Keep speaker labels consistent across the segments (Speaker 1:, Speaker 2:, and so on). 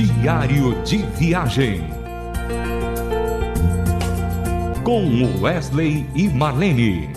Speaker 1: Diário de Viagem. Com Wesley e Marlene.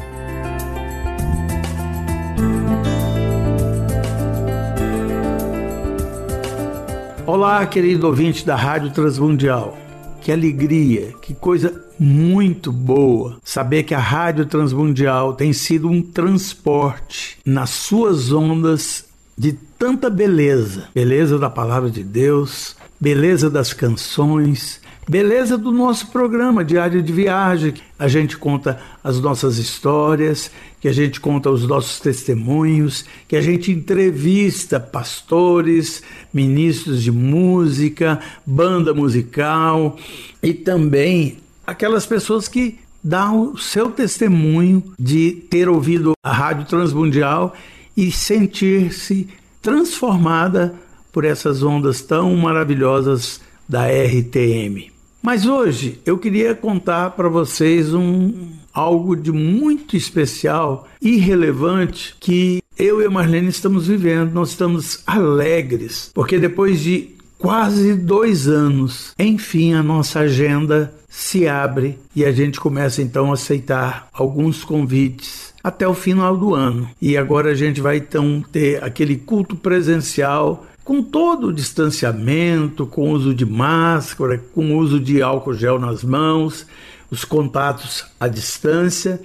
Speaker 2: Olá, querido ouvinte da Rádio Transmundial. Que alegria, que coisa muito boa saber que a Rádio Transmundial tem sido um transporte nas suas ondas de tanta beleza beleza da palavra de Deus, beleza das canções, beleza do nosso programa Diário de Viagem. A gente conta as nossas histórias, que a gente conta os nossos testemunhos, que a gente entrevista pastores, ministros de música, banda musical e também aquelas pessoas que dão o seu testemunho de ter ouvido a Rádio Transmundial e sentir-se transformada por essas ondas tão maravilhosas da RTM. Mas hoje eu queria contar para vocês um algo de muito especial e relevante que eu e a Marlene estamos vivendo. Nós estamos alegres porque depois de quase dois anos, enfim, a nossa agenda se abre e a gente começa então a aceitar alguns convites até o final do ano. E agora a gente vai então ter aquele culto presencial com todo o distanciamento, com uso de máscara, com uso de álcool gel nas mãos, os contatos à distância.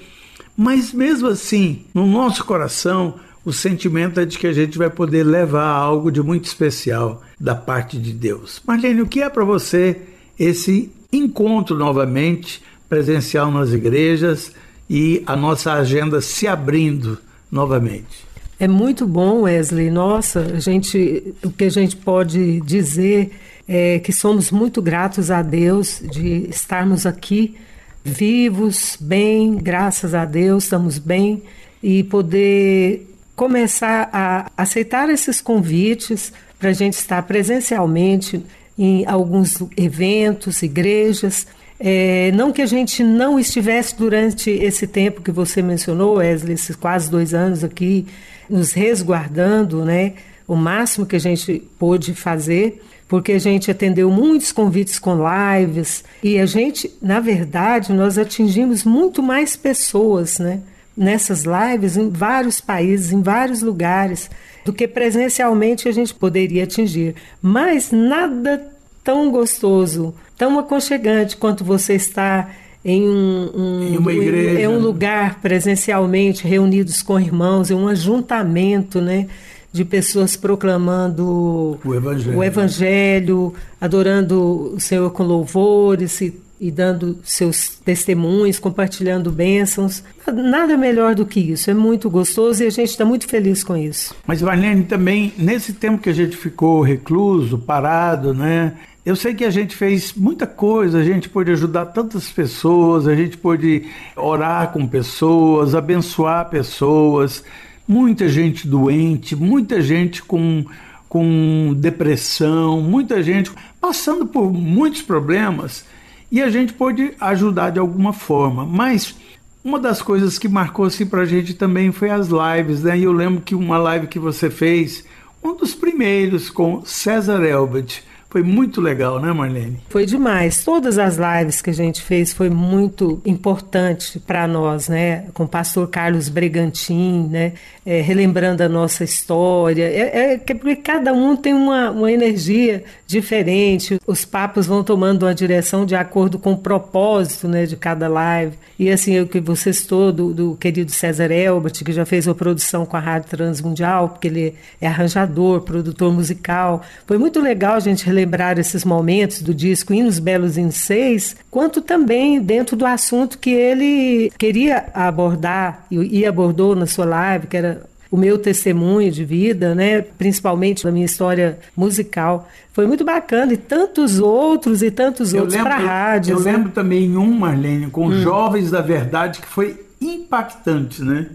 Speaker 2: Mas mesmo assim, no nosso coração, o sentimento é de que a gente vai poder levar algo de muito especial da parte de Deus. Marlene, o que é para você esse encontro novamente presencial nas igrejas e a nossa agenda se abrindo novamente?
Speaker 3: É muito bom, Wesley. Nossa, a gente, o que a gente pode dizer é que somos muito gratos a Deus de estarmos aqui vivos, bem, graças a Deus, estamos bem e poder começar a aceitar esses convites para a gente estar presencialmente em alguns eventos, igrejas. É, não que a gente não estivesse durante esse tempo que você mencionou, Wesley, esses quase dois anos aqui, nos resguardando, né? O máximo que a gente pôde fazer, porque a gente atendeu muitos convites com lives e a gente, na verdade, nós atingimos muito mais pessoas, né? Nessas lives em vários países, em vários lugares, do que presencialmente a gente poderia atingir. Mas nada tão gostoso, tão aconchegante quanto você está em um, um,
Speaker 2: em uma igreja,
Speaker 3: em um lugar presencialmente reunidos com irmãos, em um ajuntamento, né? de pessoas proclamando
Speaker 2: o evangelho.
Speaker 3: o evangelho, adorando o Senhor com louvores e, e, dando seus testemunhos, compartilhando bênçãos. Nada melhor do que isso. É muito gostoso e a gente está muito feliz com isso.
Speaker 2: Mas, Marlene, também, nesse tempo que a gente ficou recluso, parado, né? Eu sei que a gente fez muita coisa, a gente pôde ajudar tantas pessoas, a gente pôde orar com pessoas, abençoar pessoas, muita gente doente, muita gente com, com depressão, muita gente passando por muitos problemas e a gente pôde ajudar de alguma forma. Mas uma das coisas que marcou assim para a gente também foi as lives, né? E eu lembro que uma live que você fez, um dos primeiros com César Elbert, foi muito legal, né, Marlene?
Speaker 3: Foi demais. Todas as lives que a gente fez foi muito importante para nós, né? Com o pastor Carlos Bregantin, né? É, relembrando a nossa história. É, é, porque cada um tem uma, uma energia diferente. Os papos vão tomando uma direção de acordo com o propósito, né? De cada live. E assim, o que você citou do, do querido César Elbert, que já fez uma produção com a Rádio Transmundial, porque ele é arranjador, produtor musical. Foi muito legal a gente relembrar esses momentos do disco Hinos Belos em Seis, quanto também dentro do assunto que ele queria abordar e abordou na sua live, que era o meu testemunho de vida, né, principalmente da minha história musical. Foi muito bacana e tantos outros e tantos eu outros para a rádio.
Speaker 2: Eu né? lembro também um, Marlene, com hum. Jovens da Verdade, que foi impactante, né?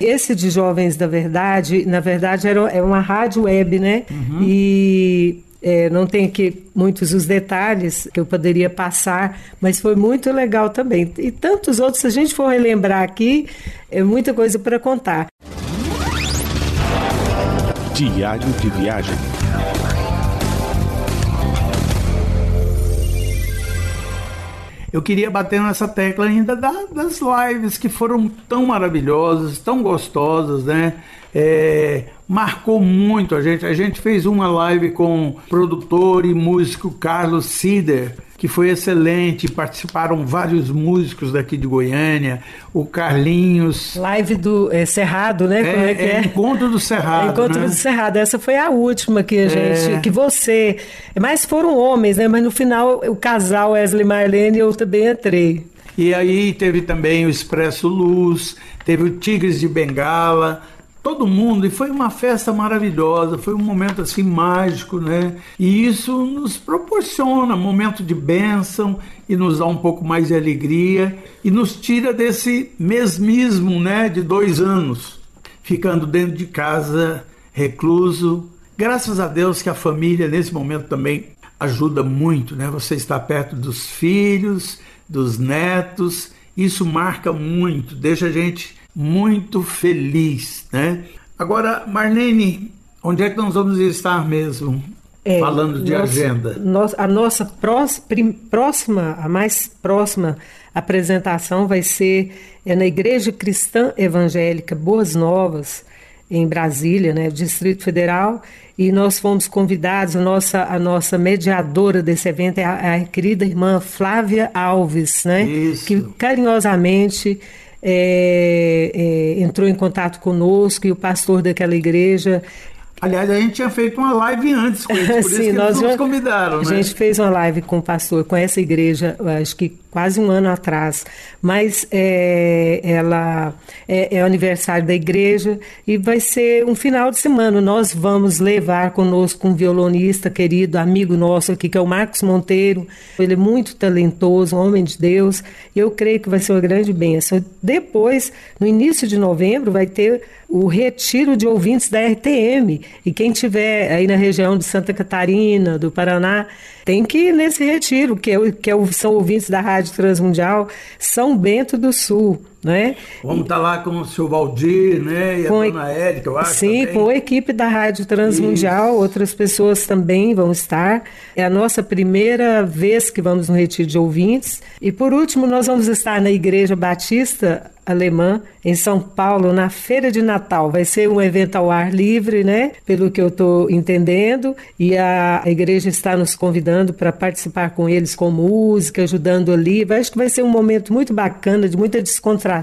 Speaker 3: Esse de Jovens da Verdade, na verdade, era, é uma rádio web, né? Uhum. E é, não tem aqui muitos os detalhes que eu poderia passar, mas foi muito legal também. E tantos outros, se a gente for relembrar aqui, é muita coisa para contar.
Speaker 1: Diário de viagem.
Speaker 2: Eu queria bater nessa tecla ainda das lives que foram tão maravilhosas, tão gostosas, né? É, marcou muito a gente. A gente fez uma live com o produtor e músico Carlos Sider que foi excelente. Participaram vários músicos daqui de Goiânia, o Carlinhos.
Speaker 3: Live do é, Cerrado, né?
Speaker 2: É, Como é que é? é? Encontro do Cerrado.
Speaker 3: Encontro
Speaker 2: né?
Speaker 3: do Cerrado. Essa foi a última que a gente, é. que você. Mas foram homens, né? Mas no final o casal Wesley Marlene eu também entrei.
Speaker 2: E aí teve também o Expresso Luz, teve o Tigres de Bengala todo mundo e foi uma festa maravilhosa, foi um momento assim mágico, né? E isso nos proporciona momento de bênção e nos dá um pouco mais de alegria e nos tira desse mesmismo, né, de dois anos, ficando dentro de casa, recluso. Graças a Deus que a família nesse momento também ajuda muito, né? Você está perto dos filhos, dos netos, isso marca muito, deixa a gente muito feliz, né? Agora, Marlene, onde é que nós vamos estar mesmo? É, Falando de nossa, agenda.
Speaker 3: a nossa próxima, a mais próxima apresentação vai ser é na Igreja Cristã Evangélica Boas Novas, em Brasília, né, Distrito Federal, e nós fomos convidados, a nossa, a nossa mediadora desse evento é a, a querida irmã Flávia Alves, né,
Speaker 2: Isso.
Speaker 3: que carinhosamente é, é, entrou em contato conosco e o pastor daquela igreja
Speaker 2: Aliás, a gente tinha feito uma live antes com eles, por Sim, isso que nós nos convidaram,
Speaker 3: né? A gente fez uma live com o pastor, com essa igreja, acho que quase um ano atrás, mas é, ela é, é, o aniversário da igreja e vai ser um final de semana. Nós vamos levar conosco um violonista querido, amigo nosso aqui, que é o Marcos Monteiro. Ele é muito talentoso, um homem de Deus, e eu creio que vai ser uma grande bênção. Depois, no início de novembro, vai ter o retiro de ouvintes da RTM. E quem tiver aí na região de Santa Catarina, do Paraná, tem que ir nesse retiro, que, é, que é, são ouvintes da Rádio Transmundial São Bento do Sul. Né?
Speaker 2: Vamos estar tá lá com o seu Valdir, né? E com a dona Érica, eu acho.
Speaker 3: Sim,
Speaker 2: também.
Speaker 3: com a equipe da Rádio Transmundial, Isso. outras pessoas também vão estar. É a nossa primeira vez que vamos no retiro de ouvintes. E por último, nós vamos estar na Igreja Batista alemã em São Paulo na feira de Natal. Vai ser um evento ao ar livre, né? Pelo que eu estou entendendo, e a igreja está nos convidando para participar com eles com música, ajudando ali. Acho que vai ser um momento muito bacana, de muita descontração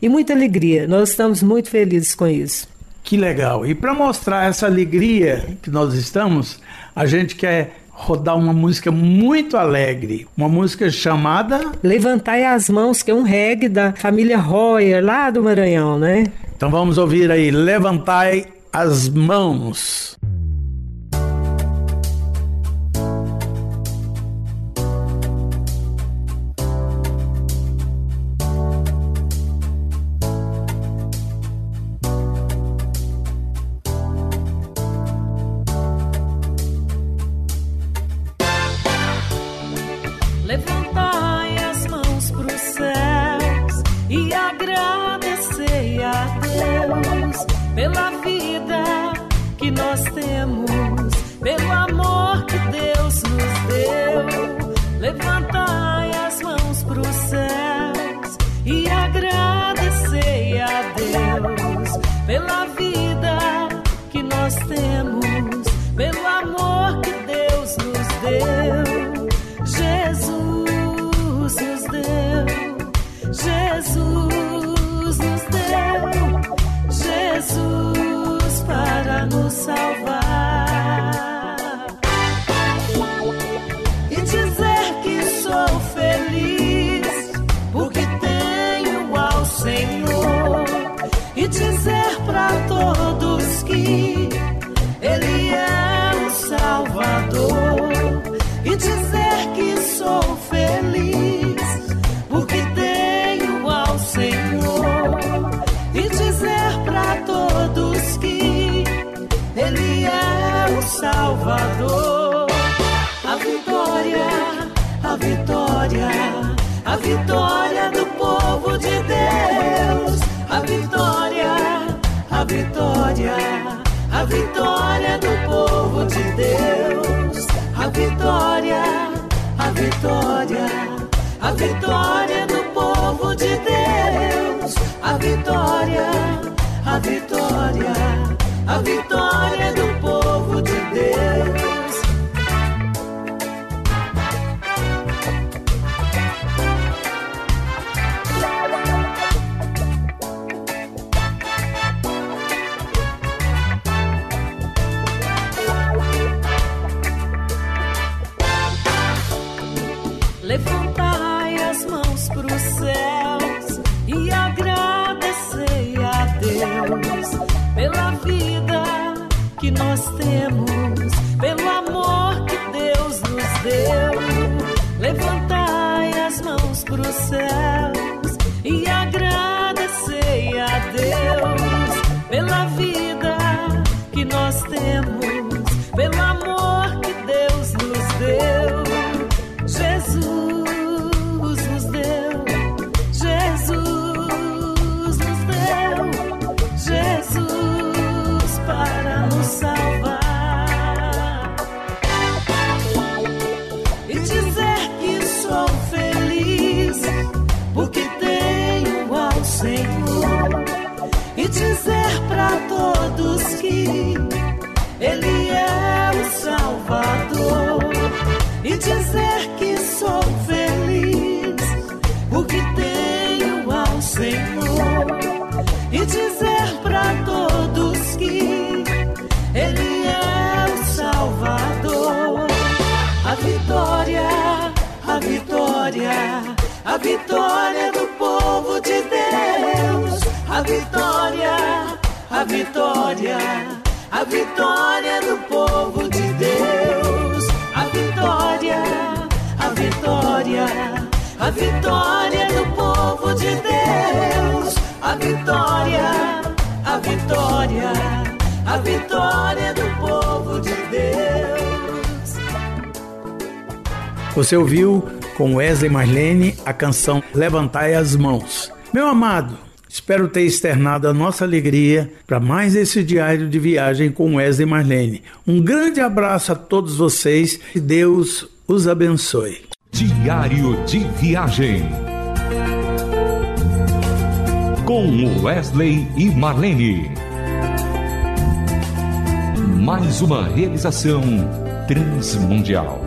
Speaker 3: e muita alegria. Nós estamos muito felizes com isso.
Speaker 2: Que legal! E para mostrar essa alegria que nós estamos, a gente quer rodar uma música muito alegre, uma música chamada
Speaker 3: Levantai as Mãos, que é um reggae da família Royer, lá do Maranhão, né?
Speaker 2: Então vamos ouvir aí, Levantai as Mãos. nós temos.
Speaker 4: Salvador. A vitória, a vitória, a vitória do povo de Deus. A vitória, a vitória, a vitória do povo de Deus. A vitória, a vitória,
Speaker 3: a vitória do povo de Deus, a vitória, a vitória, a vitória dizer para todos que Ele é o Salvador. E dizer que sou feliz porque tenho ao Senhor. E dizer para todos que Ele é o Salvador. A vitória, a vitória, a vitória A vitória, a vitória, a vitória do povo de Deus. A vitória, a vitória, a vitória do povo de Deus. A vitória, a vitória, a vitória do povo de Deus.
Speaker 2: Você ouviu com Wesley Marlene a canção Levantai as Mãos. Meu amado, espero ter externado a nossa alegria para mais esse diário de viagem com Wesley Marlene. Um grande abraço a todos vocês e Deus os abençoe.
Speaker 1: Diário de Viagem. Com Wesley e Marlene. Mais uma realização transmundial.